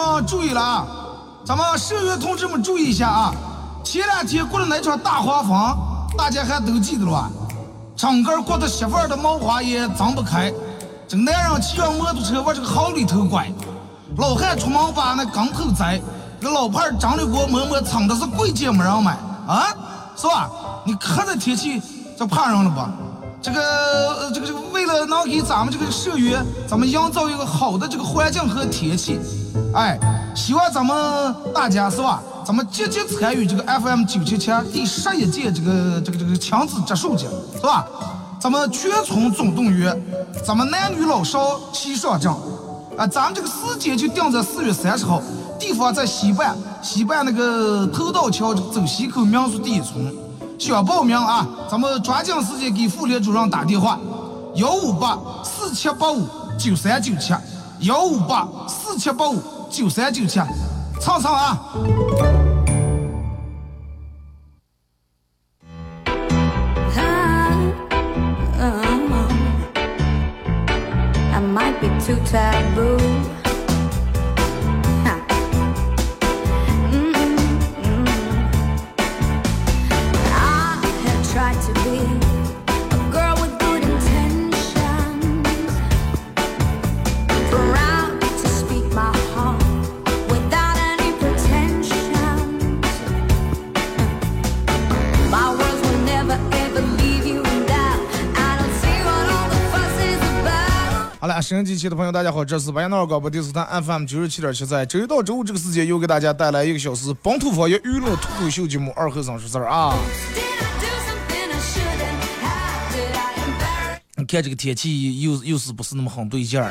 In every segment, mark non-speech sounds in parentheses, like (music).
们注意了啊！咱们社员同志们注意一下啊！前两天过了那场大花风，大家还都记得了吧？整个过的媳妇的毛花也张不开，这个男人骑上摩托车往这个壕里头拐，老汉出门把那钢头摘，那老伴儿张的国摸摸蹭的是贵贱没人买啊，是吧？你看这天气，这怕人了吧？这个这个这个，为了能给咱们这个社员，咱们营造一个好的这个环境和天气，哎，希望咱们大家是吧？咱们积极参与这个 FM 九七七第十一届这个这个这个亲子植树节，是吧？咱们全村总动员，咱们男女老少齐上阵，啊，咱们这个时间就定在四月三十号，地方在西半，西半那个头道桥走西口民宿第一村。想报名啊？咱们抓紧时间给妇联主任打电话，幺五八四七八五九三九七，幺五八四七八五九三九七，唱唱啊！收音机前的朋友，大家好，这是白闹广播电视台 FM 九十七点七，在周一到周五这个时间，又给大家带来一个小时本土方言娱乐脱口秀节目《二和尚说事儿》啊。你看这个天气又又是不是那么很对劲儿？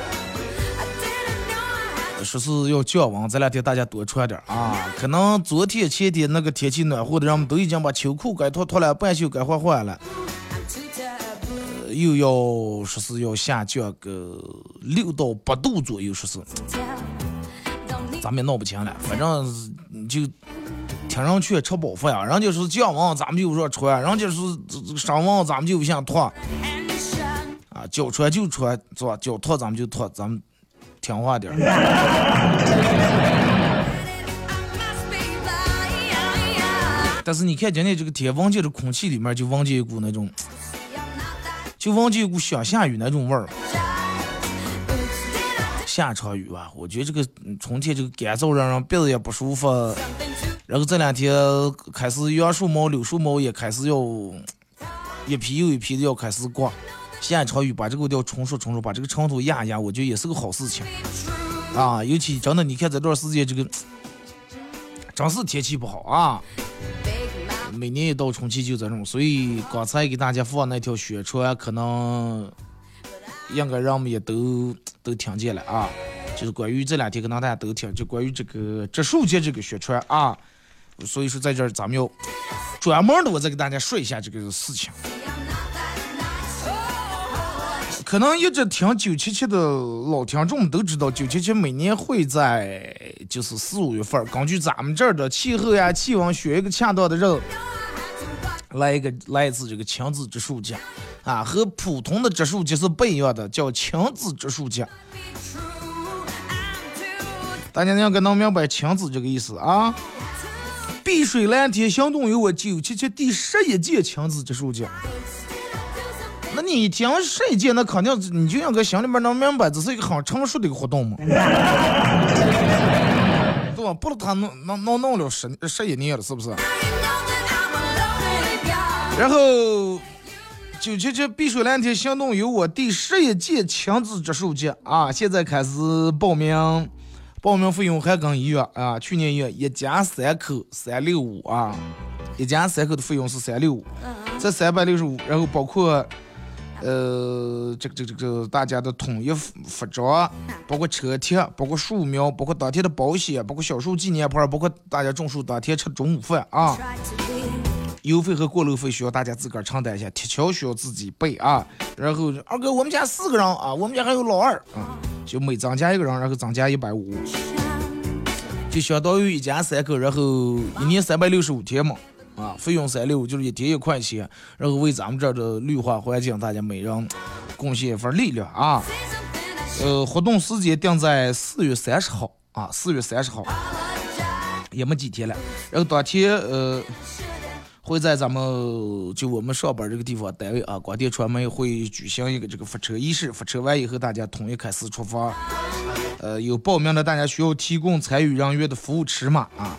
说是要降温，这两天大家多穿点啊。可能昨天前天那个天气暖和的，人们都已经把秋裤该脱脱了，半袖该换换了。又要说是要下降个六到八度左右，说是，咱们也闹不清了。反正就听上去，吃饱饭呀。人家说降温，咱们就说穿；人家说升温，咱们就不想脱。啊，脚穿就穿，是吧？脚脱咱们就脱，咱们听话点。但是你看今天这个天，闻见这空气里面就闻见一股那种。就闻见一股想下雨那种味儿，下场雨吧。我觉得这个春天这个干燥让人鼻子也不舒服，然后这两天开始杨树毛、柳树毛也开始要一批又一批的要开始挂。下一场雨把这个要冲刷冲刷，把这个尘土压压，我觉得也是个好事情啊。尤其真的，你看这段时间这个真是天气不好啊。每年一到春季就这种，所以刚才给大家放那条宣传，可能应该人们也都都听见了啊。就是关于这两天可能大家都听，就关于这个植树节这个宣传啊。所以说在这儿咱们要专门的我再给大家说一下这个事情。可能一直听九七七的老听众都知道，九七七每年会在就是四五月份，根据咱们这儿的气候呀、气温，选一个恰当的日来一个来一次这个亲子植树节啊，和普通的植树节是不一样的，叫亲子植树节。大家应该能明白亲子这个意思啊。碧水蓝天行动有我九七七第十一届亲子植树节。那你一听十一届，那肯定你就应该心里面能明白，这是一个很成熟的一个活动嘛，(laughs) 对吧？不是他弄弄弄弄了十十一年了，是不是？然后九七七碧水蓝天行动有我第十一届亲子植树节啊，现在开始报名，报名费用还跟一月啊，去年一样，一家三口三六五啊，一家三口的费用是三六五，这三百六十五，然后包括。呃，这个这个这个大家的统一服服装，包括车贴，包括树苗，包括当天的保险，包括小树纪念牌，包括大家种树当天吃中午饭啊。油费和过路费需要大家自个儿承担一下，铁锹需要自己备啊。然后二哥，我们家四个人啊，我们家还有老二啊，就每增加一个人，然后增加一百五，就相当于一家三口，然后一年三百六十五天嘛。啊，费用三六就是一天一块钱，然后为咱们这儿的绿化环境，大家每人贡献一份力量啊。呃，活动时间定在四月三十号啊，四月三十号也没几天了。然后当天呃，会在咱们就我们上班这个地方单位啊，广电传媒会举行一个这个发车仪式，发车完以后大家统一开始出发。呃，有报名的大家需要提供参与人员的服务尺码啊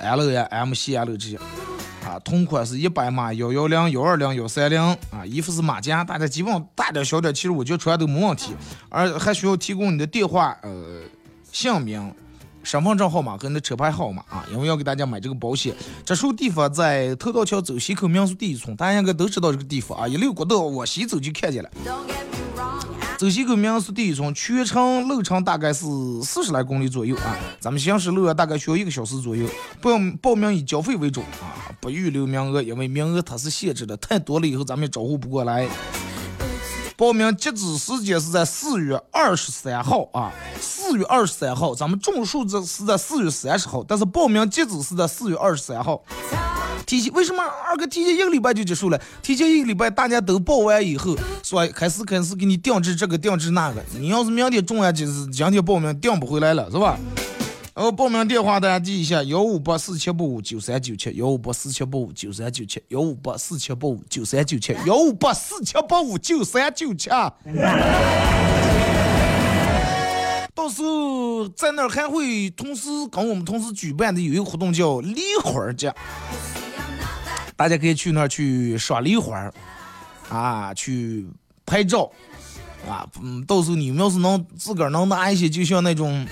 ，L 呀、M、C、L 这些。啊，同款是一百码，幺幺零、幺二零、幺三零啊，衣服是马甲，大家基本上大点小点，其实我觉得穿都没问题，而还需要提供你的电话、呃姓名、身份证号码和你的车牌号码啊，因为要给大家买这个保险。这处地方在头道桥走西口民宿第一村，大家应该都知道这个地方啊，一溜国道往西走就看见了。走西口民宿第一村，全程路程大概是四十来公里左右啊，咱们行驶路大概需要一个小时左右。报报名以交费为主啊，不预留名额，因为名额它是限制的，太多了以后咱们招呼不过来。报名截止时间是在四月二十三号啊，四月二十三号，咱们种树这是在四月三十号，但是报名截止是在四月二十三号。提前为什么二哥提前一个礼拜就结束了？提前一个礼拜大家都报完以后，说开始开始给你定制这个定制那个。你要是明天中了就是今天报名定不回来了，是吧？然后报名电话大家记一下：幺五八四七八五九三九七，幺五八四七八五九三九七，幺五八四七八五九三九七，幺五八四七八五九三九七。(laughs) 到时候在那儿还会同时跟我们同时举办的有一个活动叫梨花节。大家可以去那儿去赏梨花啊，去拍照，啊，嗯，到时候你们要是能自个儿能拿一些，就像那种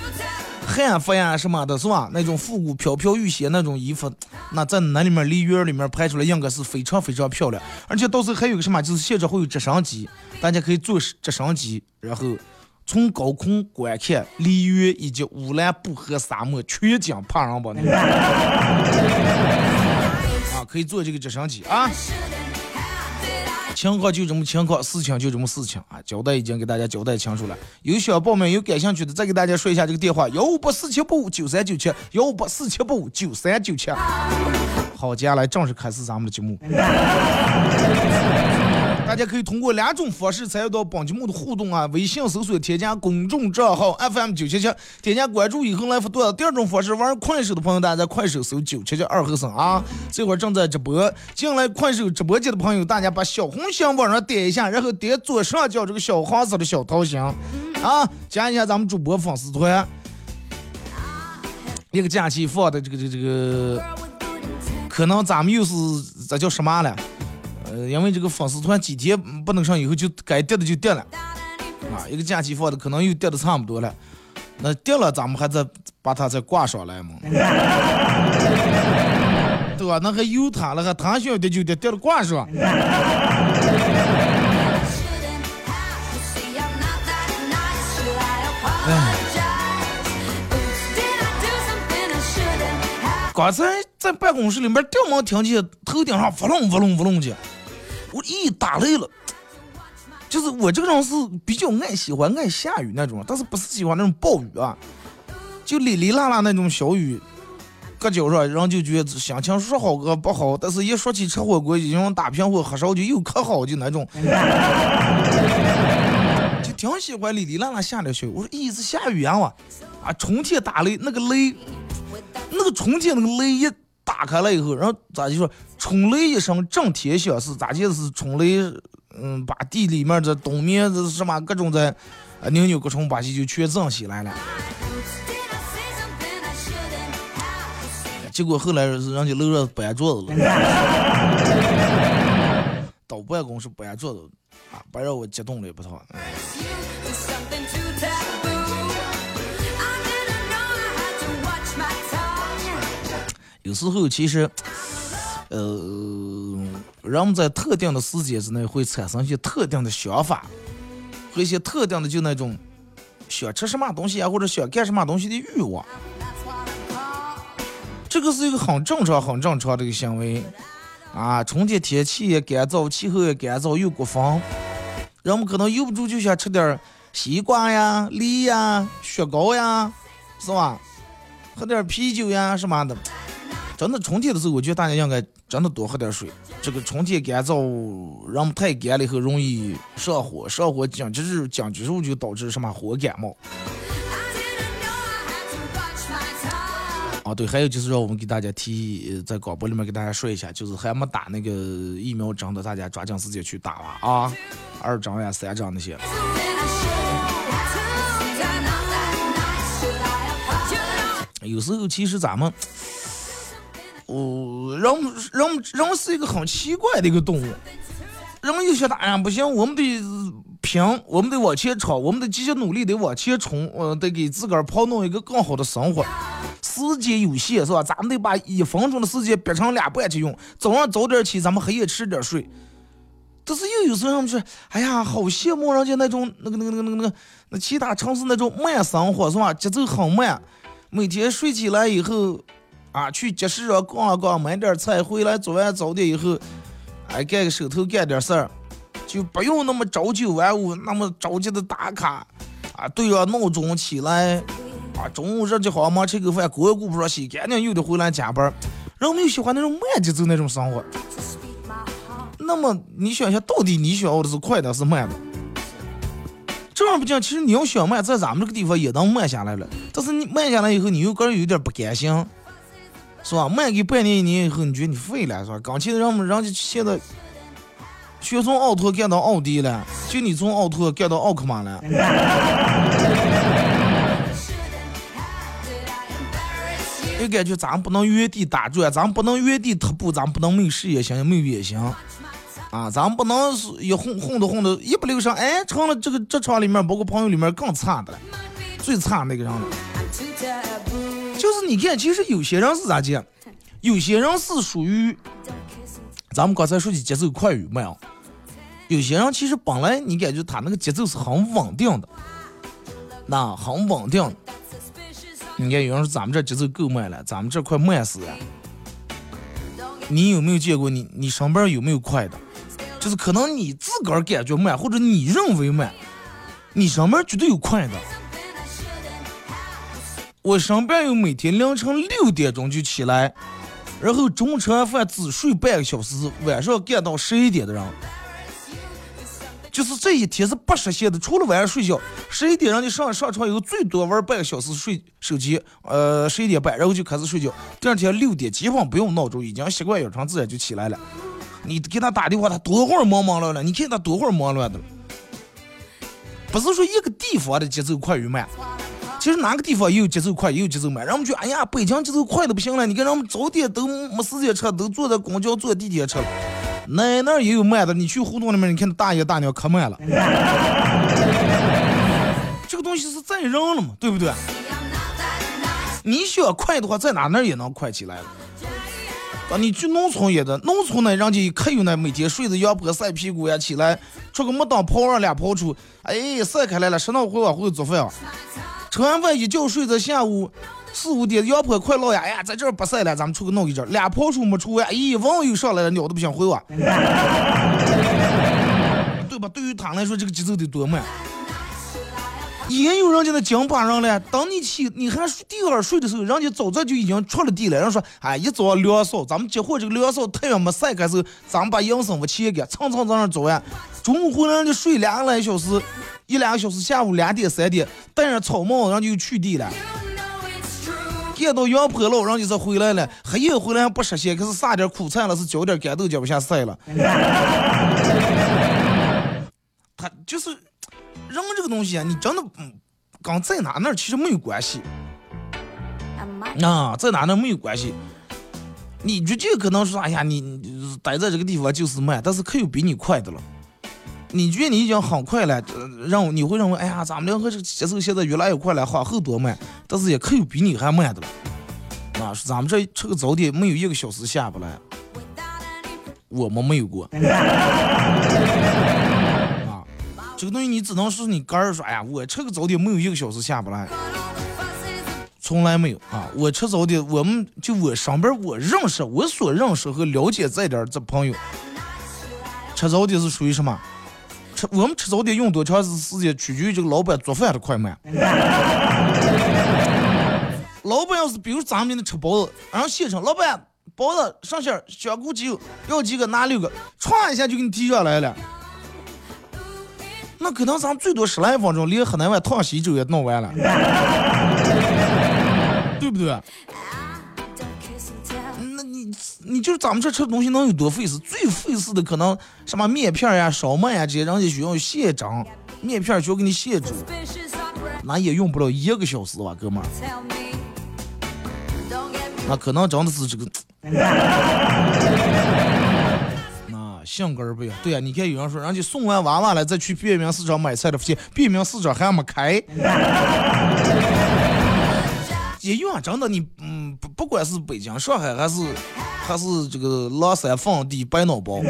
汉服呀什么的，是吧？那种复古飘飘欲仙那种衣服，那在那里面梨园里面拍出来，应该是非常非常漂亮。而且到时候还有个什么，就是现场会有直升机，大家可以坐直升机，然后从高空观看梨园以及乌兰布和沙漠全景怕人不？可以做这个直升机啊！情况就这么情况，事情就这么事情啊！交代已经给大家交代清楚了。有想报名、有感兴趣的，再给大家说一下这个电话：幺五八四七八五九三九七，幺五八四七八五九三九七。好，接下来正式开始咱们的节目。大家可以通过两种方式参与到本节目的互动啊！微信搜索添加公众账号 FM 九七七，添加关注以后来互动。第二种方式，玩快手的朋友，大家在快手搜九七七二和尚啊，这会儿正在直播。进来快手直播间的朋友，大家把小红心往上点一下，然后点左上角这个小黄色的小桃心啊，加一下咱们主播粉丝团。一个假期放的这个这个这个，可能咱们又是这叫什么了？呃，因为这个粉丝团几天不能上，以后就该跌的就跌了，啊，一个假期放的可能又跌的差不多了，那跌了咱们还在把它再挂上来嘛 (laughs) (laughs) 对吧？那还有它了，还它想跌就跌，跌了挂上。(laughs) 哎，刚才在办公室里面，掉毛听见头顶上嗡隆嗡隆嗡隆的。我一打雷了，就是我这个人是比较爱喜欢爱下雨那种，但是不是喜欢那种暴雨啊，就哩哩啦啦那种小雨，搁脚上，人就觉得心情说好个不好，但是一说起吃火锅，已经打平火喝烧酒又可好就那种，(laughs) 就挺喜欢哩哩啦啦下点小雨。我说一直下雨啊，啊，春天打雷那个雷，那个春天那个雷一。打开了以后，然后咋就说春雷一声震天响是咋就是春雷，嗯，把地里面的冬眠的什么各种的牛牛各种把戏就全震起来了。结果后来是人家楼上搬桌子了，(laughs) 到办公室搬桌子啊，不让我激动了也不错。有时候其实呃，人们在特定的时间之内会产生一些特定的想法和一些特定的就那种想吃什么东西啊，或者想干什么东西的欲望。这个是一个很正常、很正常的一个行为啊。春天天气也干燥，气候也干燥，又刮风，人们可能由不住就想吃点西瓜呀、梨呀、雪糕呀，是吧？喝点啤酒呀什么的。真的，春天的时候，我觉得大家应该真的多喝点水。这个春天干燥，人们太干了以后容易上火，上火紧接着紧接着就导致什么火感冒。啊，对，还有就是让我们给大家提，在广播里面给大家说一下，就是还没打那个疫苗针的，大家抓紧时间去打吧啊，二针呀、三针那些。有时候其实咱们，哦，人人人是一个很奇怪的一个动物，人有些打呀不行，我们得拼，我们得往前冲，我们得继续努力，得往前冲，呃，得给自个儿跑弄一个更好的生活。时间有限，是吧？咱们得把一分钟的时间憋成两半去用。早上早点起，咱们黑夜迟点睡。但是又有时候们说，哎呀，好羡慕人家那种那个那个那个那个那其他城市那种慢生活，是吧？节奏很慢，每天睡起来以后，啊，去集市上逛逛，买点菜，回来做完早点以后，哎，干个手头干点事儿，就不用那么朝九晚五，那么着急的打卡，啊，对着闹钟起来。啊，中午热就好忙，吃个饭，锅也顾不上洗，干净又得回来加班。人们又喜欢那种慢节奏那种生活。那么你想想，到底你想要的是快的，是慢的？这样不讲，其实你要想慢，在咱们这个地方也能慢下来了。但是你慢下来以后，你又个人有点不甘心，是吧？卖给半年一年以后，你觉得你废了，是吧？刚去人们人家现在全从奥拓干到奥迪了，就你从奥拓干到奥克玛了。(laughs) 就感觉咱不能原地打转，咱不能原地踏步，咱不能没事业心，没远心啊！咱不能是一混混的混的，一不留神，哎，成了这个职场里面，包括朋友里面更差的了，最差那个人了。你看，其实有些人是咋讲？有些人是属于咱们刚才说的节奏快与慢啊。有些人其实本来你感觉他那个节奏是很稳定的，那很稳定。你看，有人说咱们这节奏够慢了，咱们这快慢死了。你有没有见过？你你上班有没有快的？就是可能你自个儿感觉慢，或者你认为慢，你上班绝对有快的。我上班有每天凌晨六点钟就起来，然后中午吃完饭只睡半个小时，晚上干到十一点的人。就是这一天是不实现的，除了晚上睡觉，十一点让你上上床以后，最多玩半个小时睡手机，呃，十一点半，然后就开始睡觉。第二天六点基本不用闹钟，已经习惯养成自然就起来了。你给他打电话，他多会儿忙忙乱乱，你看他多会儿忙乱的。不是说一个地方的节奏快与慢，其实哪个地方也有节奏快，也有节奏慢。人们就，哎呀，北京节奏快的不行了，你看人们早点都没时间吃，都坐在公交、坐地铁吃了。那那也有慢的，你去胡同里面，你看大爷大娘可慢了。(laughs) 这个东西是在扔了嘛，对不对？你想快的话，在哪那也能快起来了。啊，你去农村也的，农村呢，人家可有那每天睡着阳坡晒屁股呀，起来出个木当泡二俩泡出，哎，晒开来了，十闹回往回做饭啊。吃完饭一觉睡到下午。四五点，阳坡快落呀！哎呀，在这儿不晒了，咱们出去弄一阵。俩跑出没出完，咦，网又上来了，鸟都不想回我。(laughs) 对吧？对于他来说，这个节奏得多慢。也有人家那江巴人了，等你起，你还睡第二睡的时候，人家早早就已经出了地了。人说，哎，一早凉扫，咱们结婚这个凉扫太阳没晒开时候，咱们把营生我切给蹭蹭在那做完。中午回来人家睡两个来小时，一两个小时，下午两点三点戴上草帽，人家就去地了。见到阳坡了，人就是回来了，黑夜回来还不实现，可是撒点苦菜了，是浇点干豆，浇不下晒了。(laughs) 他就是人这个东西啊，你真的跟在哪那其实没有关系。啊，在哪那没有关系。你觉得可能说，哎呀，你待在这个地方就是慢，但是可有比你快的了。你觉得你已经很快了，让你会认为，哎呀，咱们两个这个节奏现在越来越快了，往后多慢，但是也可以比你还慢的了。啊，咱们这吃个早点没有一个小时下不来，我们没有过。(laughs) 啊，这个东西你只能是你个人说，哎呀，我吃个早点没有一个小时下不来，从来没有啊。我吃早点，我们就我上边我认识我所认识和了解这点这朋友，吃早点是属于什么？吃我们吃早点用多长时间，取决于这个老板做饭的快慢。(laughs) 老板要是比如咱们那吃包子，然后现场老板包子上馅香菇鸡要几个拿六个，歘一下就给你提上来了。那可能咱们最多十来分钟，连河南碗烫稀粥也弄完了，(laughs) 对不对？你就是咱们这吃的东西能有多费事？最费事的可能什么面片呀、烧麦呀这些，人家需要现蒸，面片需要给你现煮，那也用不了一个小时吧，哥们儿。那可能真的是这个，那性格不一样。对呀，你看有人说，人家送完娃娃了，再去便民市场买菜的，发现便民市场还没开。也有啊，真的，你嗯，不不管是北京、上海，还是还是这个狼山放地白脑包，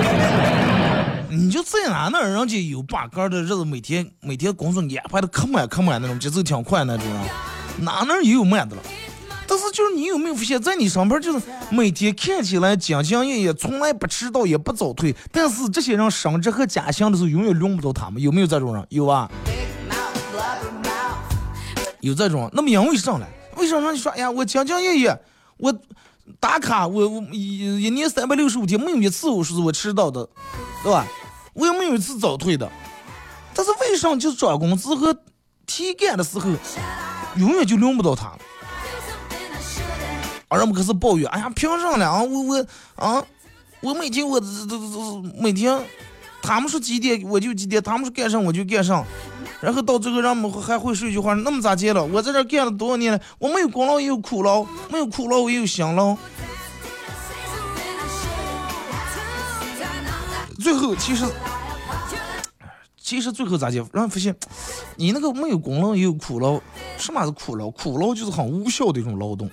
(laughs) 你就在哪那人家有把杆的日子，每天每天工作安排的可满可满那种，节奏挺快那种人，哪那也有慢的了。但是就是你有没有发现，在你上边就是每天看起来兢兢业业，从来不迟到也不早退，但是这些人升职和加薪的时候永远轮不到他们，有没有这种人？有啊，有这种。那么因为啥呢？为啥让你说？哎呀，我兢兢业业，我打卡，我我一一年三百六十五天没有一次我说是我迟到的，对吧？我也没有一次早退的。但是为啥就是涨工资和提干的时候，永远就轮不到他？而人们可是抱怨，哎呀，凭啥了啊？我我啊，我每天我这这这每天，他们说几点我就几点，他们说干上我就干上，然后到最后人们还会说一句话，那么咋接了？我在这干了多少年了？我没有功劳也有苦劳，没有苦劳我也有享劳。最后其实，其实最后咋接？让人发现，你那个没有功劳也有苦劳，什么是苦劳？苦劳就是很无效的一种劳动。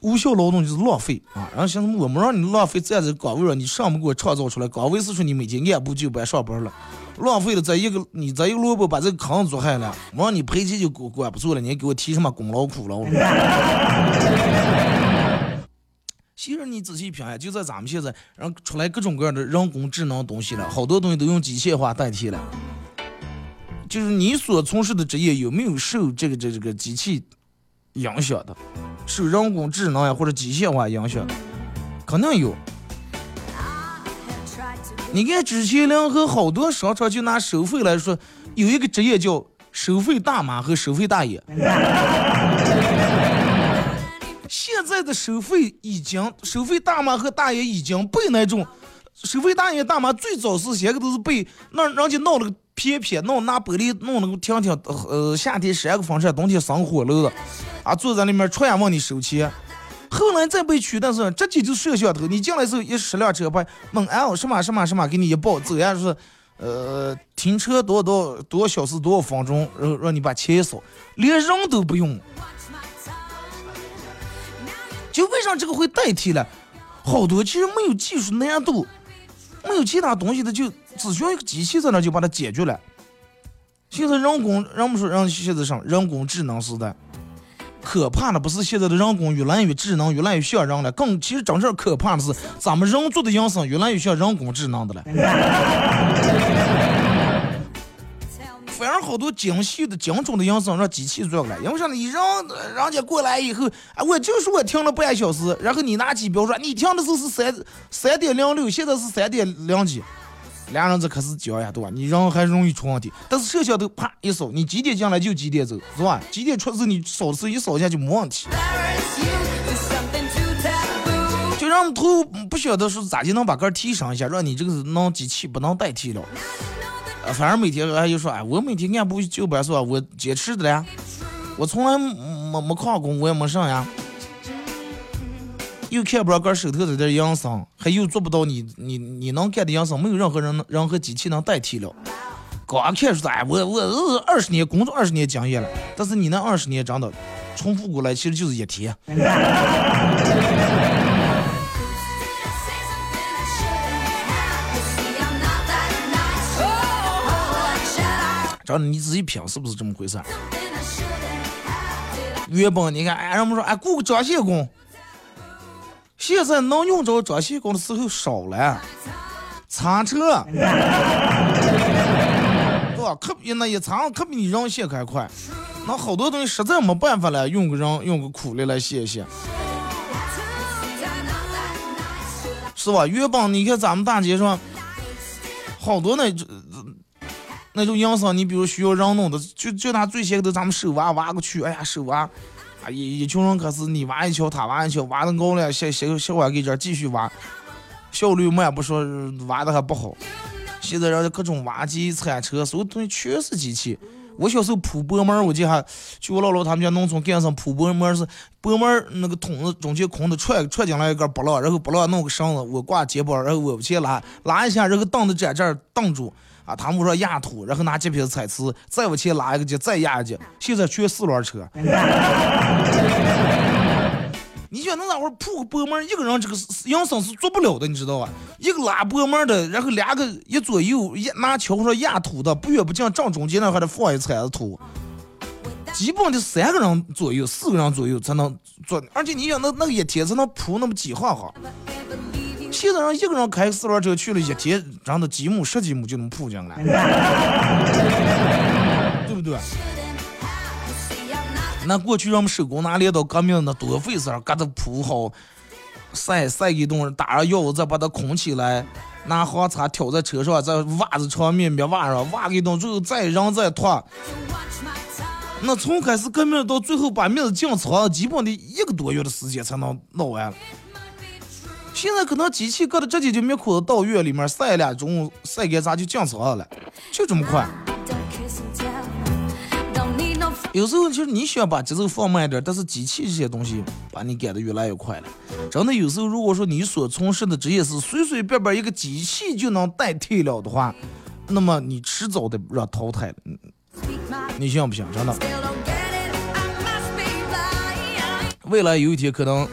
无效劳动就是浪费啊！然后现在我们让你浪费在这岗位上，你上不给我创造出来岗位是说你每天按部就班上班了，浪费了在一个你在一个萝卜把这个坑做害了，我让你赔钱就管管不住了，你还给我提什么功劳苦劳？(laughs) 其实你仔细品啊，就在咱们现在，然后出来各种各样的人工智能东西了，好多东西都用机械化代替了。就是你所从事的职业有没有受这个这这个机器影响的？受人工智能呀或者机械化影响的，肯定有。你看之前联合好多商场就拿收费来说，有一个职业叫收费大妈和收费大爷。现在的收费已经，收费大妈和大爷已经被那种收费大爷大妈最早是些个都是被那人家闹了个偏偏弄拿玻璃弄那个听听，呃夏天扇个风扇，冬天生火炉的。啊，坐在里面传问你收钱，后来再被取，但是直接就摄像头，你进来时候一十辆车牌，问 L 什么什么什么，给你一报，走呀是，呃，停车多少多少多少小时多少分钟，然后让你把钱一扫，连人都不用。就为啥这个会代替了？好多其实没有技术难度，没有其他东西的，就只需要一个机器在那就把它解决了。现在人工，人们说人现在上人工智能时代。可怕的不是现在的人工越来越智能，越来越像人了，更其实真正可怕的是咱们人做的营生越来越像人工智能的了。(laughs) 反而好多精细的、精准的营生让机器做了，因为啥呢？你让人家过来以后，啊，我就是我停了半小时，然后你拿机标说你停的时候是三三点零六，现在是三点零几。俩人这可是讲呀，对吧？你人还容易出问题，但是摄像头啪一扫，你几点进来就几点走，是吧？几点出事你扫的时候一扫一下就没问题。就让头不晓得说咋就能把杆提升一下，让你这个能机器不能代替了。呃，反正每天还就说，哎，我每天按部就班是吧？我坚持的呀，我从来没没旷工，我也没上呀。又看不上个手头这点营生，还又做不到你你你能干的营生，没有任何人任何机器能代替了。刚看出来，我我二十年工作二十年经验了，但是你那二十年真的重复过来，其实就是一天。找你仔细品，是不是这么回事？原本你看，哎，人们说，哎，雇个装卸工，现在能用着装卸工的时候少了，擦车，(laughs) 对吧？可比那一擦，可比你人卸还快。那好多东西实在没办法了，用个人用个苦力来卸卸，是吧？原本你看咱们大街上，好多那那种营生，你比如需要人弄的，就就拿最先给咱们手挖挖过去，哎呀手挖，一一群人可是你挖一锹，他挖一锹，挖的高了，小小小挖给这继续挖，效率慢不说，挖的还不好。现在人家各种挖机、铲车，所有东西全是机器。我小时候铺薄膜，我记得还去我姥姥他们家农村干上铺薄膜是薄膜那个桶子中间空的踹踹进来一根不落，然后不落弄个绳子我挂肩膀，然后我往前拉拉一下，然后凳子在这儿挡住啊，他们说压土，然后拿这瓶子彩瓷再往前拉一个节，再压一节，现在全四轮车。(laughs) 你觉得那会儿铺个薄膜，一个人这个营生是做不了的，你知道吧？一个拉薄膜的，然后两个一左右一拿锹说压土的，不远不近，正中间那还得放一铲子土，基本得三个人左右、四个人左右才能做。而且你想，那那个一天才能铺那么几行行。现在人一个人开四轮车去了，一天真的几亩十几亩就能铺进来，对不对？那过去让我们手工拿镰刀革命那多费事儿，给它铺好，晒晒一顿，打上药再把它捆起来，拿黄叉挑在车上，再袜子上面面袜上袜一顿，最后再扔再脱。那从开始革命到最后把面子进仓，基本得一个多月的时间才能弄完了。现在可能机器搁的直接就灭裤子到院里面晒两中午晒干啥就进仓了，就这么快。有时候其实你想把节奏放慢一点，但是机器这些东西把你赶得越来越快了。真的，有时候如果说你所从事的职业是随随便便一个机器就能代替了的话，那么你迟早得让淘汰了。你信不信？真的，未来有一天可能，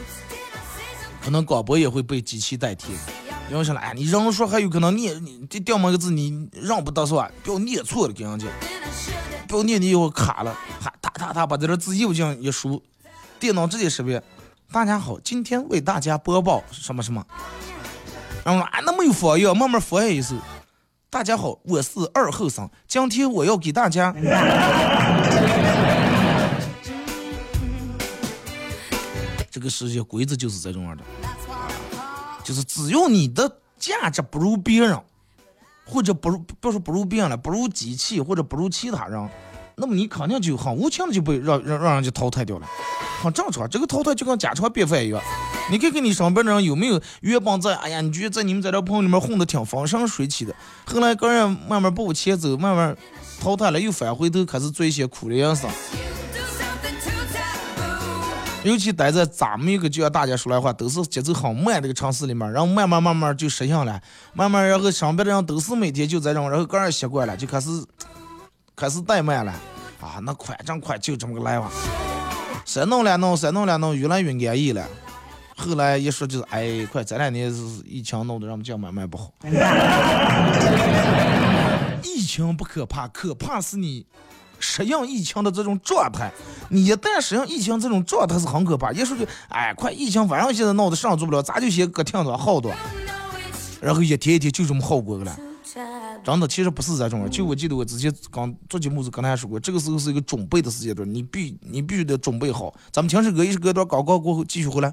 可能广播也会被机器代替。因为啥哎，你人说还有可能念你这掉么个字，你让不得算，不要念错了，跟人家。不要念你以后卡了，哈，哒哒哒把这个字又这样一输，电脑直接识别。大家好，今天为大家播报什么什么。然后啊，那没有佛要慢慢佛一首。大家好，我是二后生，今天我要给大家。这个世界规则就是这种样的，就是只要你的价值不如别人。或者不如，不说不如别人了，不如机器或者不如其他人，那么你肯定就很无情的就被让让让人家淘汰掉了，很正常。这个淘汰就跟家常便饭一样。你看看你身边的人有没有原本在，哎呀，你觉得在你们在这朋友里面混的挺风生水起的，后来个人慢慢步前走，慢慢淘汰了，又返回头开始做一些苦的人生。尤其待在咱们一个就像大家说来话，都是节奏很慢这个城市里面，然后慢慢慢慢就适应了，慢慢然后身边的人都是每天就在这，然后个人习惯了，就开始开始怠慢了啊，那快真快，就这么个来吧。谁弄两弄，谁弄两弄，越来越安逸了。后来一说就是，哎，快这两年是疫情弄得让我们家买卖不好。(laughs) 疫情不可怕，可怕是你。适应疫情的这种状态，你一旦适应疫情这种状态是很可怕。一说就，哎，快疫情反正现在闹得上做不了，咱就先搁挺着好多，然后一天一天就这么好过去了。真的，其实不是这种。就我记得我之前刚做节目时跟大家说过，这个时候是一个准备的时间段，你必你必须得准备好。咱们听首歌，一首歌段广告过后继续回来。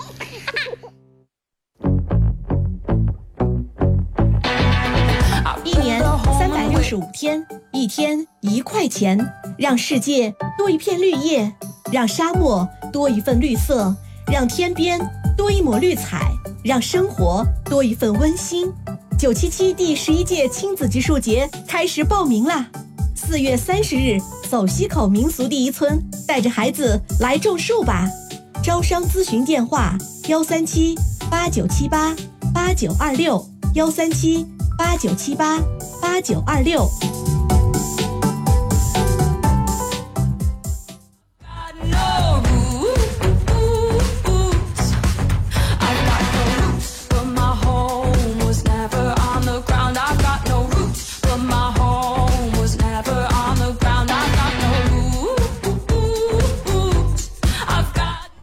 十五天，一天一块钱，让世界多一片绿叶，让沙漠多一份绿色，让天边多一抹绿彩，让生活多一份温馨。九七七第十一届亲子植树节开始报名啦！四月三十日，走西口民俗第一村，带着孩子来种树吧。招商咨询电话：幺三七八九七八八九二六，幺三七八九七八八九二六。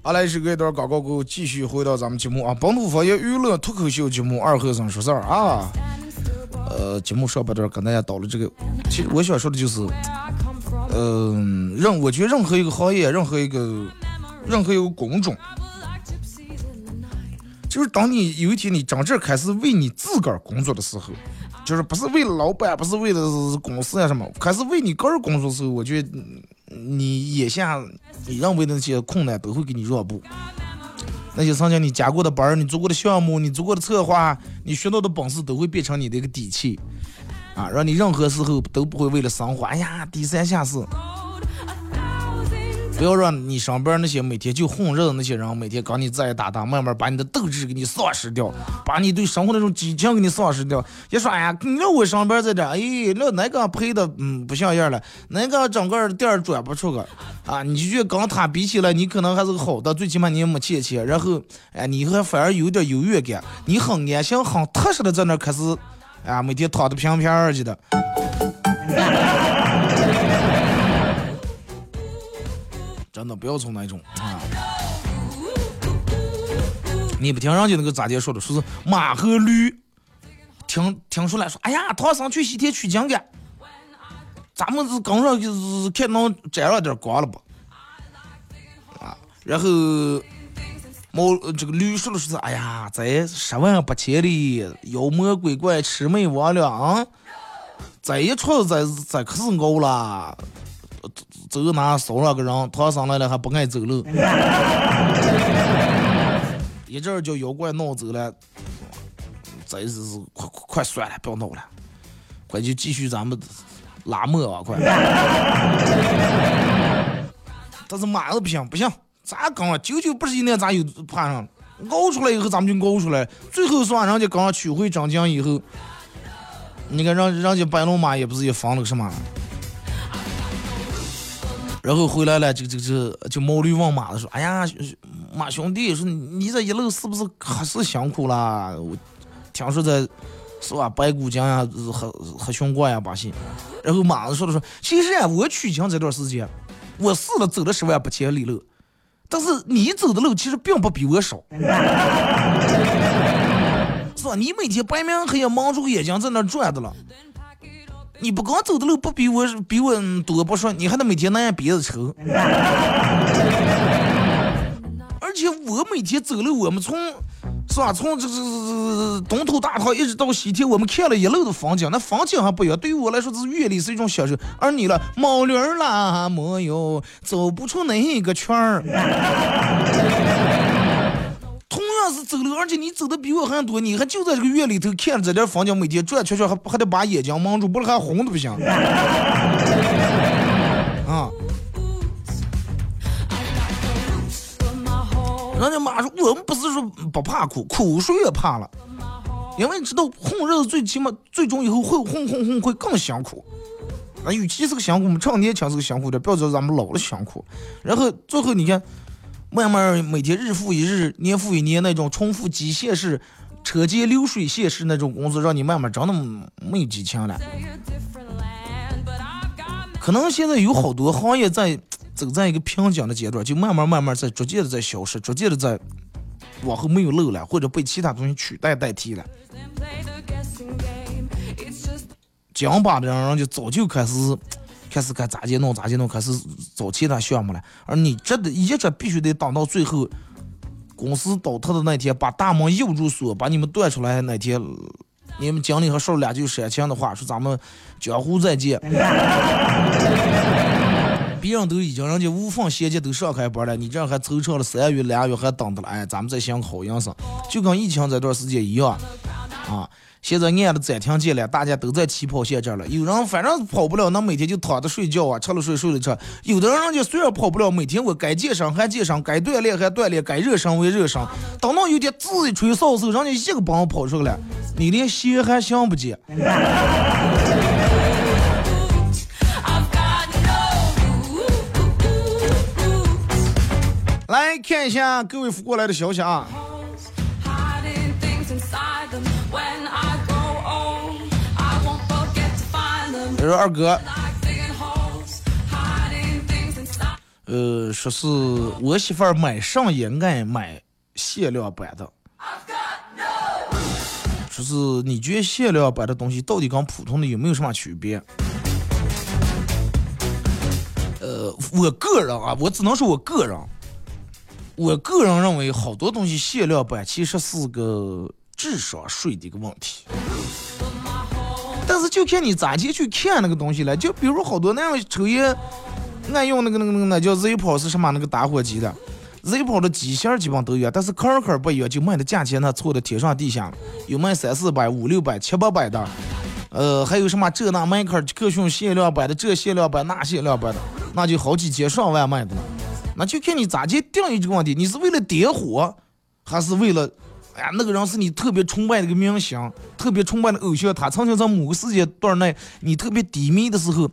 好来，是隔一段广告过后，继续回到咱们节目啊，本土方言娱乐脱口秀节目《二和尚说事儿》啊。呃，节目上半段跟大家道了这个，其实我想说的就是，嗯、任我觉得任何一个行业，任何一个任何一个工种，就是当你有一天你真正开始为你自个儿工作的时候，就是不是为了老板，不是为了公司啊什么，开始为你个人工作的时候，我觉得你眼下你认为的那些困难都会给你让步。那些曾经你加过的班儿，你做过的项目，你做过的策划，你学到的本事，都会变成你的一个底气，啊，让你任何时候都不会为了生活，哎呀，低三下四。不要让你上班那些每天就混日子那些人，每天跟你在打打，慢慢把你的斗志给你丧失掉，把你对生活那种激情给你丧失掉。一说哎呀，你让我上班在这，哎，那那个赔的嗯不像样了，那个整个店转不出个啊，你就觉得跟他比起来，你可能还是个好的，最起码你也没欠钱，然后哎，你还反而有点优越感，你很安心、很踏实的在那开始啊，每天躺的平平儿的。真的不要从那种啊！你不听人家那个咋介说的，说是马和驴，听听出来说，哎呀，唐僧去西天取经去，咱们是刚上就是看能沾上点光了不？啊，然后毛这个驴说的是，哎呀，在十万八千里，妖魔鬼怪魑魅魍魉啊，这一出这这可是熬了。走哪少了个人，唐僧来了还不爱走路，(laughs) 一阵儿叫妖怪闹走了，真是是快快快算了，不要闹了，快就继续咱们拉磨啊，快！(laughs) 但是马子不行不行，咋刚啊？九九不是一年，咋又爬上了？熬出来以后，咱们就熬出来，最后算人家刚取回真经以后，你看让人家白龙马也不是也放了个什么？然后回来了，就就就就毛驴问马子说：“哎呀，马兄弟，说你这一路是不是可是辛苦啦？我听说在是吧，白骨精呀，和和熊怪呀把戏。”然后马子说的说：“其实啊，我取经这段时间，我试了走了十万八千里路，但是你走的路其实并不比我少，(laughs) 是吧？你每天白天黑夜蒙住眼睛在那转的了。”你不光走的路不比我比我多不说，你还得每天那样憋着抽。而且我每天走路，我们从是吧，从这这东头大唐一直到西天，我们看了一路的风景，那风景还不一样。对于我来说，这是阅历是一种享受。而你了，毛驴儿啦，没有走不出那一个圈儿。是走路，而且你走的比我还多，你还就在这个院里头看着这点风景，每天转圈圈，还还得把眼睛蒙住，不然还红的不行。(laughs) 啊！人家妈说，我们不是说不怕苦，苦谁也怕了，因为你知道混日子最起码最终以后会混混混会更辛苦。那与其是个辛苦，我们趁年轻是个辛苦点，不要说咱们老了辛苦。然后最后你看。慢慢每天日复一日，年复一年那种重复机械式、车间流水线式那种工作，让你慢慢真的没有激情了。可能现在有好多行业在走在一个瓶颈的阶段，就慢慢慢慢在逐渐的在消失，逐渐的在往后没有路了，或者被其他东西取代代替了。讲吧的人，就早就开始。开始看咋接弄咋接弄，开始找其他项目了。而你这的一直必须得等到最后公司倒塌的那天，把大门又住锁，把你们断出来那天，你们经理和少俩就煽情的话说：“咱们江湖再见。”别人都已经人家无缝衔接都上开班了，你这还凑成了三月两月还等着了。哎，咱们再想好样生，就跟疫情这段时间一样。啊。现在按了暂停键了，大家都在起跑线这儿了。有人反正跑不了，那每天就躺着睡觉啊，吃了睡，睡了吃。有的人人家虽然跑不了，每天我该健身还健身，该锻炼还锻炼，该热身为热身。等到有天自己吹哨时候，人家一个帮我跑出来了，你连鞋还想不见。(laughs) 来看一下各位发过来的消息啊。他说二哥，呃，说是我媳妇儿买上也爱买限量版的，说是你觉得限量版的东西到底跟普通的有没有什么区别？呃，我个人啊，我只能说我个人，我个人认为好多东西限量版其实是个智商税的一个问题。但是就看你咋去去看那个东西了，就比如好多那样抽烟爱用那个那个那个叫 Zippo 是什么？那个打火机的，Zippo 的机芯基本都有，但是壳壳不一样，就卖的价钱那错的天上地下，有卖三四百、五六百、七八百的，呃，还有什么这那迈克尔克逊限量版的，这限量版那限量版的，那就好几千上万卖的，那就看你咋去定义这个问题，你是为了点火，还是为了？哎呀，那个人是你特别崇拜的一个明星，特别崇拜的偶像。他曾经在某个时间段内，你特别低迷的时候，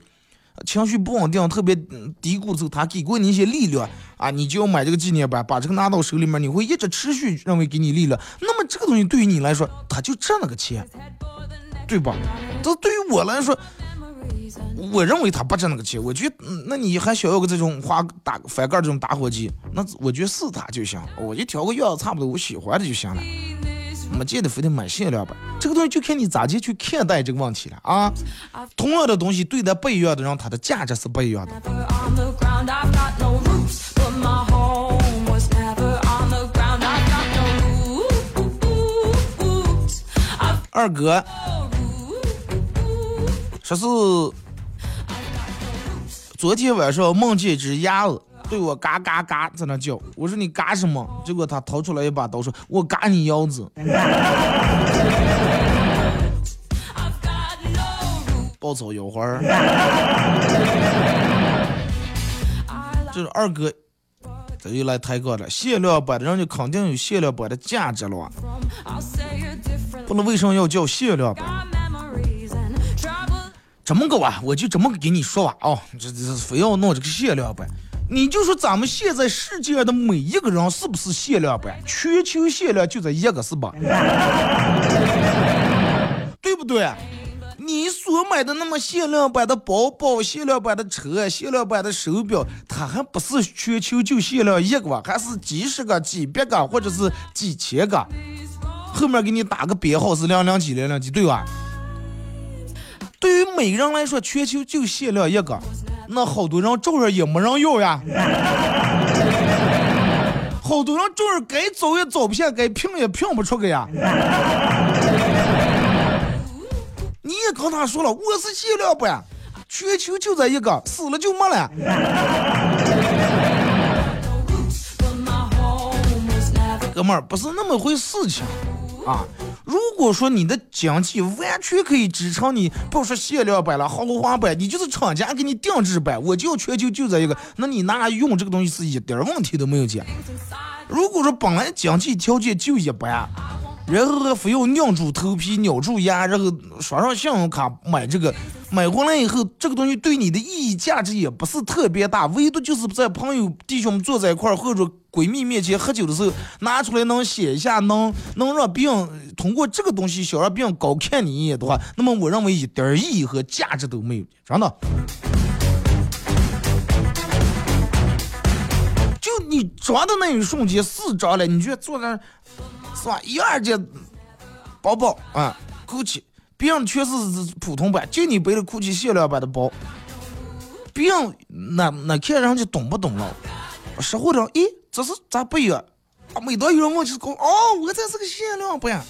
情绪不稳定，特别低谷的时候，他给过你一些力量啊，你就要买这个纪念版，把这个拿到手里面，你会一直持续认为给你力量。那么这个东西对于你来说，他就挣了个钱，对吧？这对于我来说。我认为他不值那个钱，我觉得，那你还想要个这种花打翻盖这种打火机，那我觉得是他就行，我就调个样子差不多，我喜欢的就行了，没见得非得买限量版。这个东西就看你咋去去看待这个问题了啊。同样的东西对待不一样的人，它的价值是不一样的。二哥，说是。昨天晚上梦见一只鸭子对我嘎嘎嘎在那叫，我说你嘎什么？结果他掏出来一把刀说：“我嘎你腰子。(laughs) ”暴走腰花儿，(laughs) 这是二哥，这又来抬杠了。限量版的人家肯定有限量版的价值了，不能为什么要叫限量版？这么个啊，我就这么个给你说吧啊，这这非要弄这个限量版，你就说咱们现在世界的每一个人是不是限量版？全球限量就这一个，是吧？(laughs) 对不对？你所买的那么限量版的包包、限量版的车、限量版的手表，它还不是全球就限量一个？还是几十个、几百个，或者是几千个？后面给你打个编号是两两几两两几，对吧？对于每个人来说，全球就限量一个，那好多人照样也没人要呀。(laughs) 好多人照样该找也找不下，该拼也拼不出个呀。你也跟他说了，我是限量版，全球就这一个，死了就没了。(laughs) 哥们儿，不是那么回事情啊。如果说你的经济完全可以支撑你，不说限量版了，豪华版，你就是厂家给你定制版，我就全球就这一个，那你拿来用这个东西是一点问题都没有的。如果说本来经济条件就一般，然后还非要硬住头皮、咬住牙，然后刷上信用卡买这个，买回来以后，这个东西对你的意义价值也不是特别大，唯独就是在朋友弟兄们坐在一块儿或者。闺蜜面前喝酒的时候拿出来能写一下，能能让别人通过这个东西想让别人高看你一眼的话，那么我认为一点意义和价值都没有，真的。就你装的那一瞬间是装了，你觉得坐那是吧？一二件包包啊，GUCCI，别人全是普通版，就你背的 GUCCI 限量版的包，别人那那看人家懂不懂了？实话讲，咦？这是咋不一样？啊每当有人问，就是讲哦，我这是个限量版。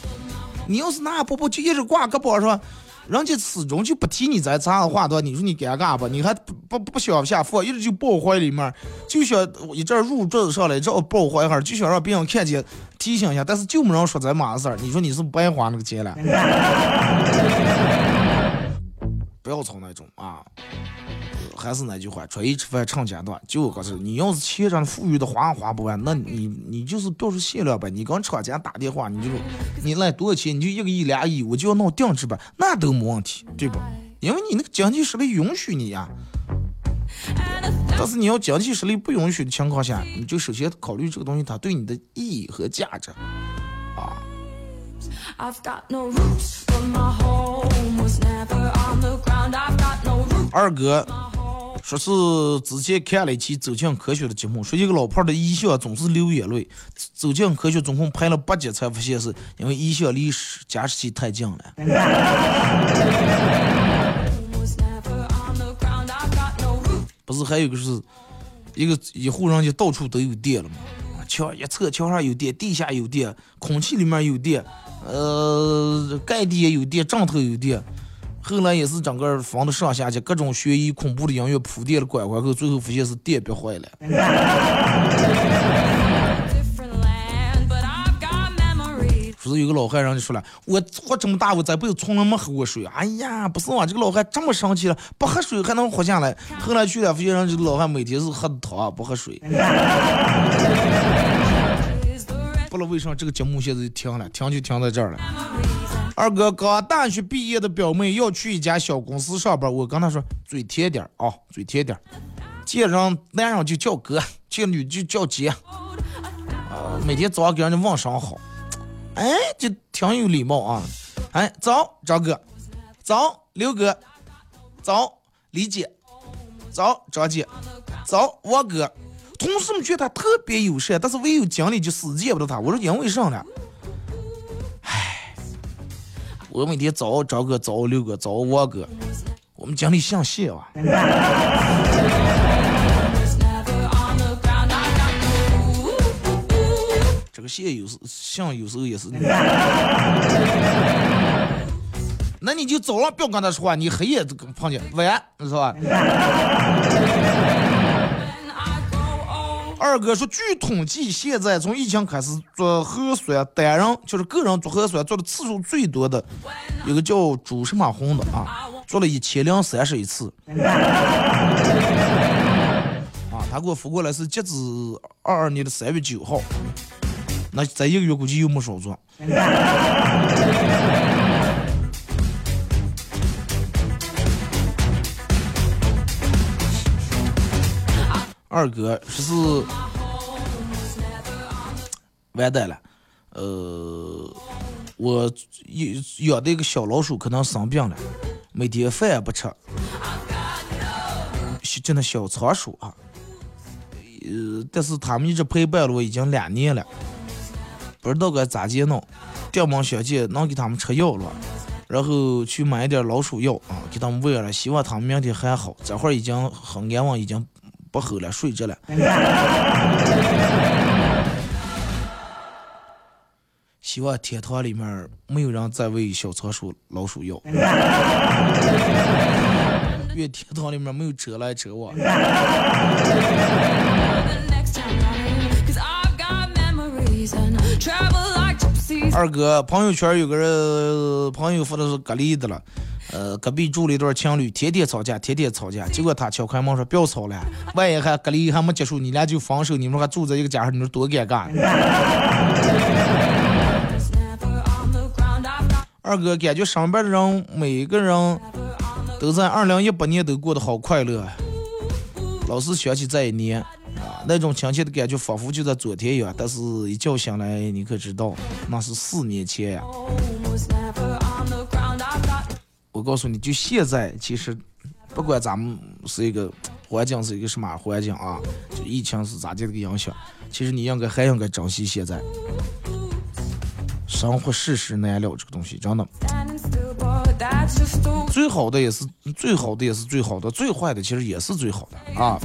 你要是拿包包就一直挂个包是吧，人家始终就不提你这茬话多，你说你尴尬不？你还不不不想下放，一直就抱怀里面，就想一阵入阵上来，这抱怀一下，就想让别人看见，提醒一下，但是就没人说咱嘛事儿。你说你是白花那个钱了？(laughs) 不要操那种啊！还是那句话，穿衣吃饭成家短。就我告诉你，你要是钱上富裕的花花不完，那你你就是表示限量呗。你跟厂家打电话，你就你来多少钱？你就一个亿俩亿，我就要弄定制版，那都没问题，对吧？因为你那个经济实力允许你呀。但是你要经济实力不允许的情况下，你就首先考虑这个东西它对你的意义和价值啊。二哥说是之前看了一期《走进科学》的节目，说一个老炮儿的遗像总是流眼泪。走进科学总共拍了八集，才发现是因为遗像离加湿器太近了。(laughs) 不是还有个是，一个一户人家到处都有电了吗？墙一侧墙上有电，地下有电，空气里面有电，呃，盖地也有电，枕头有电。后来也是整个房子上下去各种悬疑恐怖的音乐铺垫了拐环后，最后发现是电别坏了。不是有个老汉，人就说了，我活这么大，我这辈子从来没喝过水。哎呀，不是嘛，这个老汉这么生气了，不喝水还能活下来？后来去了，发现人这个老汉每天是喝的汤，不喝水。(laughs) 不知道为啥这个节目现在就停了，停就停在这儿了。二哥刚大学毕业的表妹要去一家小公司上班，我跟她说嘴甜点啊，嘴甜点见人男人就叫哥，见女就叫姐，啊，每天早上给人家问声好。哎，就挺有礼貌啊！哎，早，张哥，早，刘哥，早，李姐，早，张姐，早，王哥。同事们觉得他特别友善，但是唯有经理就死见不到他。我说因为啥呢？唉，我每天早，找个，早，六个，早，五个。我们经理姓谢啊。谢有时像有时候也是，那你就早上不要跟他说话，你黑夜碰见晚安，是吧？二哥说，据统计，现在从疫情开始做核酸，单人就是个人做核酸做的次数最多的，有个叫朱什么红的啊，做了一千零三十一次。啊，他给我发过来是截止二二年的三月九号。那在一个月估计又没少做。二哥说是完蛋了，呃，我养的一个小老鼠可能生病了，每天饭也不吃，就那小仓鼠啊，呃，但是他们一直陪伴了我已经两年了。不知道该咋接弄，电门小姐能给他们吃药了，然后去买一点老鼠药啊，给他们喂了，希望他们明天还好。这会儿已经很安稳，已经不吼了，睡着了。(laughs) 希望天堂里面没有人再喂小仓鼠老鼠药。愿天堂里面没有车来车往。(laughs) 二哥，朋友圈有个人朋友发的是隔离的了，呃，隔壁住了一对情侣，天天吵架，天天吵架。结果他敲开门说：“不要吵了，(laughs) 万一还隔离还没结束，你俩就分手，你们还住在一个家，你说多尴尬。(laughs) ”二哥，感觉上班的人每个人都在二零一八年都过得好快乐，老是想起这一年啊。那种亲切的感觉，仿佛就在昨天一样。但是，一觉醒来，你可知道，那是四年前呀。我告诉你就现在，其实不管咱们是一个环境是一个什么环境啊，就疫情是咋的这个影响，其实你应该还应该珍惜现在。生活世事难料，这个东西真的，最好的也是最好的，也是最好的，最坏的其实也是最好的啊。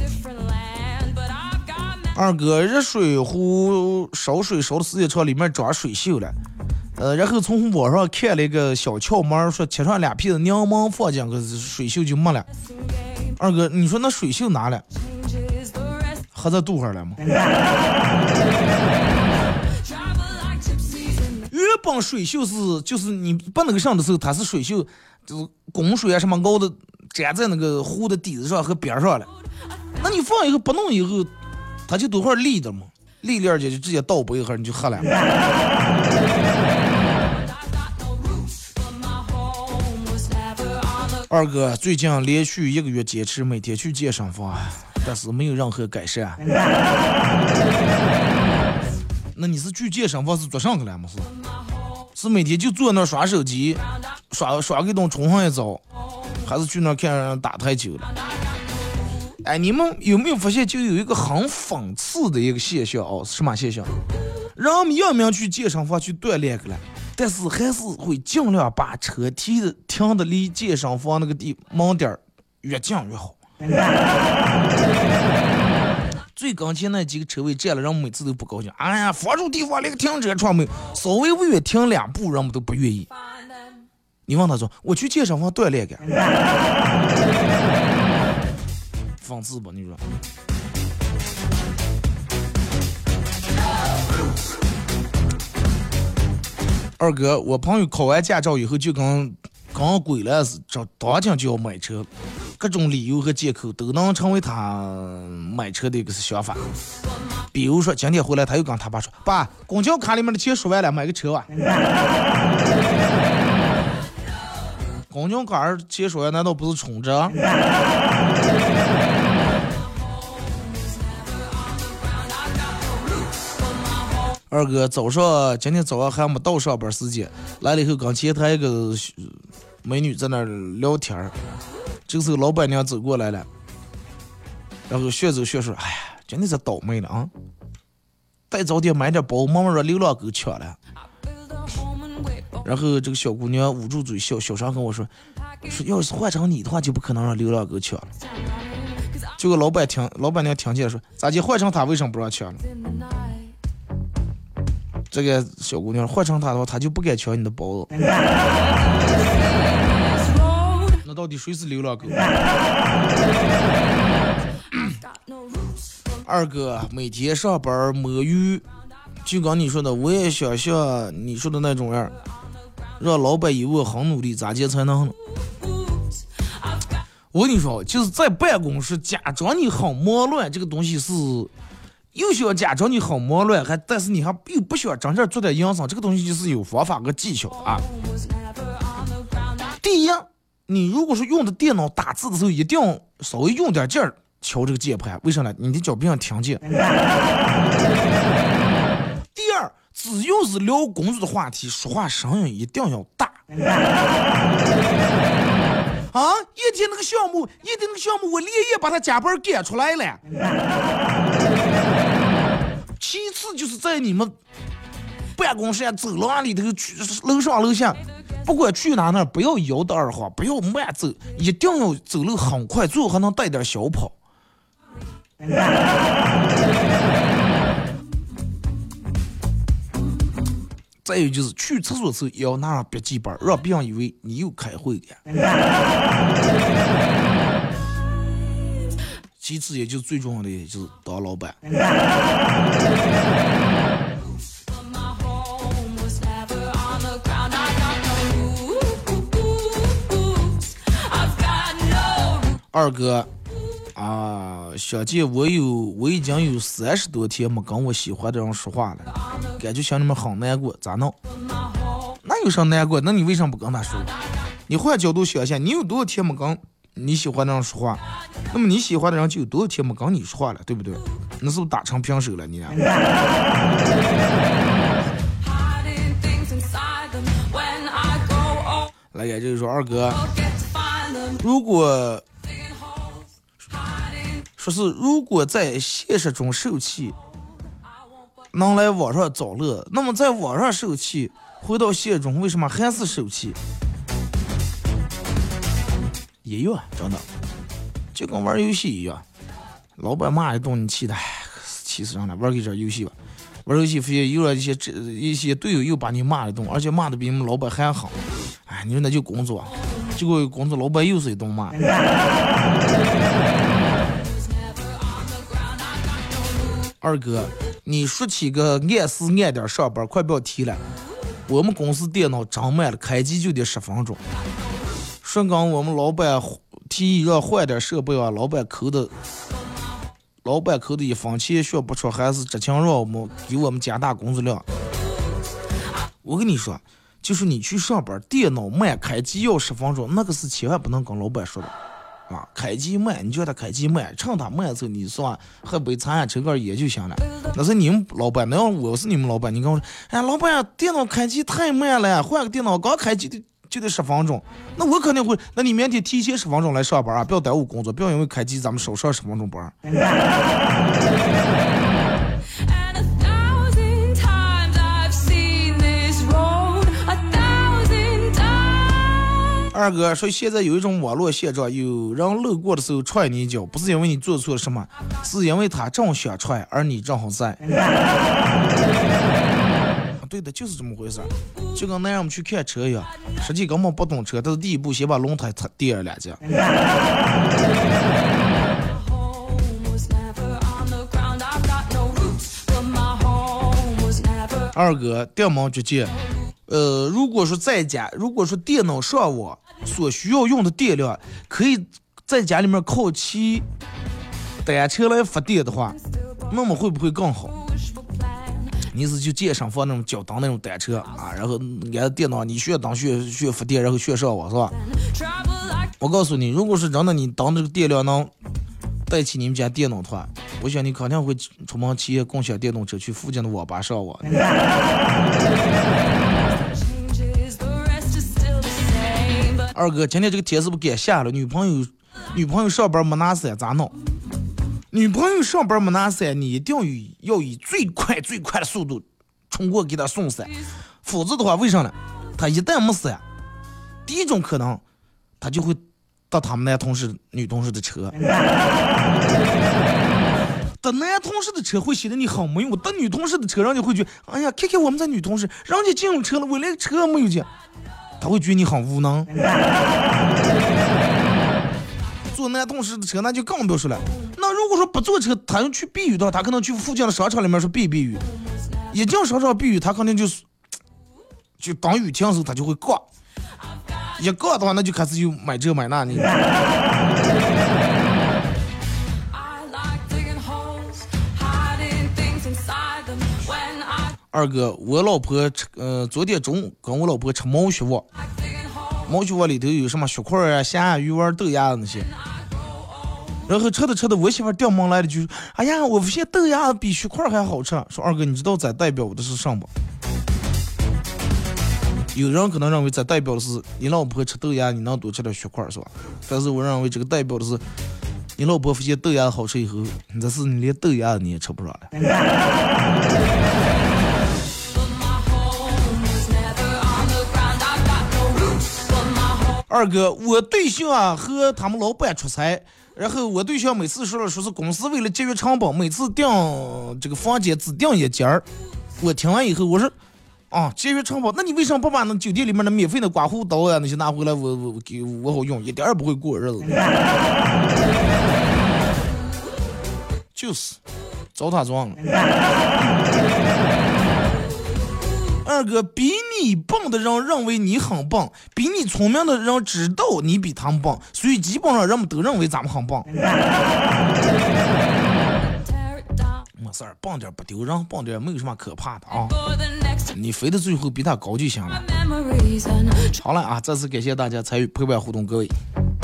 二哥，热水壶烧水烧的时间长，里面长水锈了。呃，然后从网上看了一个小窍门，说切上两片柠檬放进去，水锈就没了。二哥，你说那水锈哪了？喝在肚上了吗？原本水锈是就是你不那个上的时候，它是水锈，就是供水啊什么熬的粘在那个壶的底子上和边上了。那你放以后不弄以后，他就都会立的嘛，立链就就直接倒杯一盒你就喝了。(laughs) 二哥最近连续一个月坚持每天去健身房，但是没有任何改善。(laughs) 那你是去健身房是做上去了吗？是？是每天就坐那刷手机，刷刷个东冲上一遭，还是去那看人打台球了？哎，你们有没有发现，就有一个很讽刺的一个现象哦？什么现象？人们要命去健身房去锻炼去了，但是还是会尽量把车停的停的离健身房那个地门点儿越近越好。最跟前那几个车位占了，人们每次都不高兴。哎呀，房住地方连个停车场没有，稍微不远停两步，人们都不愿意。你问他说：“我去健身房锻炼去。”讽刺吧，你说。二哥，我朋友考完驾照以后就跟跟鬼了似的，当天就要买车。各种理由和借口都能成为他买车的一个想法。比如说，今天回来他又跟他爸说：“爸，公交卡里面的钱说完了，买个车吧。(laughs) ”公交卡钱说完，难道不是充值？二哥，早上今天早上还没到上班时间，来了以后跟前台一个美女在那聊天儿。这时候老板娘走过来了，然后学走学说：“哎呀，真的是倒霉了啊！带早点买点包，妈妈让流浪狗抢了。”然后这个小姑娘捂住嘴笑，小声跟我说：“说要是换成你的话，就不可能让流浪狗抢了。”结果老板听老板娘听见说：“咋的？换成他为什么不让抢了？”这个小姑娘换成他的话，他就不敢抢你的包了。(laughs) 那到底谁是流浪狗？二哥每天上班摸鱼，就刚你说的，我也想像你说的那种样，让老板以为我很努力，咋接才能？我跟你说，就是在办公室假装你很忙乱，这个东西是又想假装你很忙乱，还但是你还又不想真正做点营生，这个东西就是有方法和技巧啊。第一。你如果说用的电脑打字的时候，一定稍微用点劲儿敲这个键盘，为啥呢？你的脚不想听见。(laughs) 第二，只要是聊工作的话题，说话声音一定要大。啊，一天那个项目，一天那个项目，我连夜把他加班赶出来了。其次就是在你们办公室走廊里头，去楼上楼下。不管去哪那，不要摇的二晃，不要慢走，一定要走路很快，最好还能带点小跑。(laughs) 再有就是去厕所时候也要拿上笔记本，让别人以为你又开会了。其次，也就最重要的，也就是当老板。(laughs) 二哥，啊，想见我有，我已经有三十多天没跟我喜欢的人说话了，感觉心里面很难过，咋弄？那有啥难过？那你为什么不跟他说？你换角度想想，你有多少天没跟你喜欢的人说话？那么你喜欢的人就有多少天没跟你说话了，对不对？那是不是打成平手了？你俩？(laughs) 来，也就是说，二哥，如果。说是如果在现实中受气，能来网上找乐，那么在网上受气，回到现实中为什么还是受气？一样，真的，就跟玩游戏一样，老板骂一顿你气的，气死人了。玩个这游戏吧，玩游戏发现又让一些这一些队友又把你骂一顿，而且骂的比你们老板还好。哎，你说那就工作，结果工作老板又是一顿骂。(laughs) 二哥，你说起个按时按点上班，快不要提了。我们公司电脑真慢了，开机就得十分钟。说刚我们老板提议让换点设备啊，老板抠的，老板抠的一分钱也学不出，还是执勤让我们给我们加大工资量。我跟你说，就是你去上班，电脑慢开机要十分钟，那个是千万不能跟老板说的。啊，开机慢，你叫他开机慢，趁他慢的时候，你算喝杯茶，抽根烟就行了。那是你们老板，那要我是你们老板，你跟我说，哎，老板，电脑开机太慢了，换个电脑，刚开机的就得十分钟。那我肯定会，那你明天提前十分钟来上班啊，不要耽误工作，不要因为开机咱们少上十分钟班。二哥说，现在有一种网络现状，有人路过的时候踹你一脚，不是因为你做错了什么，是因为他正想踹，而你正好在。对的，就是这么回事就跟男人们去看车一样，实际根本不懂车，但是第一步先把轮胎擦垫了两下。(laughs) 二哥，电门绝技。呃，如果说在家，如果说电脑上网所需要用的电量，可以在家里面靠骑单车来发电的话，那么会不会更好？你是就健身房那种脚蹬那种单车啊，然后按电脑你需要当需需要发电，然后需要上网是吧？我告诉你，如果是真的，你当这个电量能带起你们家电脑的话，我想你肯定会出门骑共享电动车去附近的网吧上网。(laughs) 二哥，今天这个天是不是该下了？女朋友，女朋友上班没拿伞，咋弄？女朋友上班没拿伞，你一定要要以最快最快的速度冲过给她送伞，否则的话，为啥呢？她一旦没伞，第一种可能，她就会搭他们男同事、女同事的车。(laughs) 搭男同事的车会显得你很没用，搭女同事的车，人家会觉得，哎呀，看看我们这女同事，人家进了车了，我连车没有进。他会觉得你很无能。坐男同事的车那就更不要说了。如果说不坐车，他要去避雨的话，他可能去附近的商场里面说避避雨。一进商场避雨，他肯定就是，(tsk) 就当雨停的时候他就会挂。一挂的话，那就开始就买这买那呢。二哥，我老婆吃，呃，昨天中午跟我老婆吃毛血旺，毛血旺里头有什么血块啊、虾啊、鱼丸、豆芽那些。然后吃着吃着，我媳妇掉门来了，就说：“哎呀，我发现豆芽比血块还好吃。”说二哥，你知道这代表的是什么？有人可能认为这代表的是你老婆吃豆芽，你能多吃点血块，是吧？但是我认为这个代表的是你老婆发现豆芽好吃以后，你这是你连豆芽你也吃不上了。二哥，我对象啊和他们老板出差，然后我对象每次说了说是公司为了节约成本，每次订这个房间只订一间儿。我听完以后，我说啊节约成本，那你为什么不把那酒店里面的免费的刮胡刀啊那些拿回来，我我给我好用，一点也不会过日子。(laughs) 就是找他装了。二个，比你笨的人认为你很笨，比你聪明的人知道你比他们笨，所以基本上人们都认为咱们很笨。(laughs) 没事儿，笨点不丢人，笨点没有什么可怕的啊。你飞到最后比他高就行了。好了啊，再次感谢大家参与陪伴互动，各位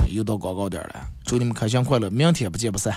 又到广告点了，祝你们开心快乐，明天不见不散。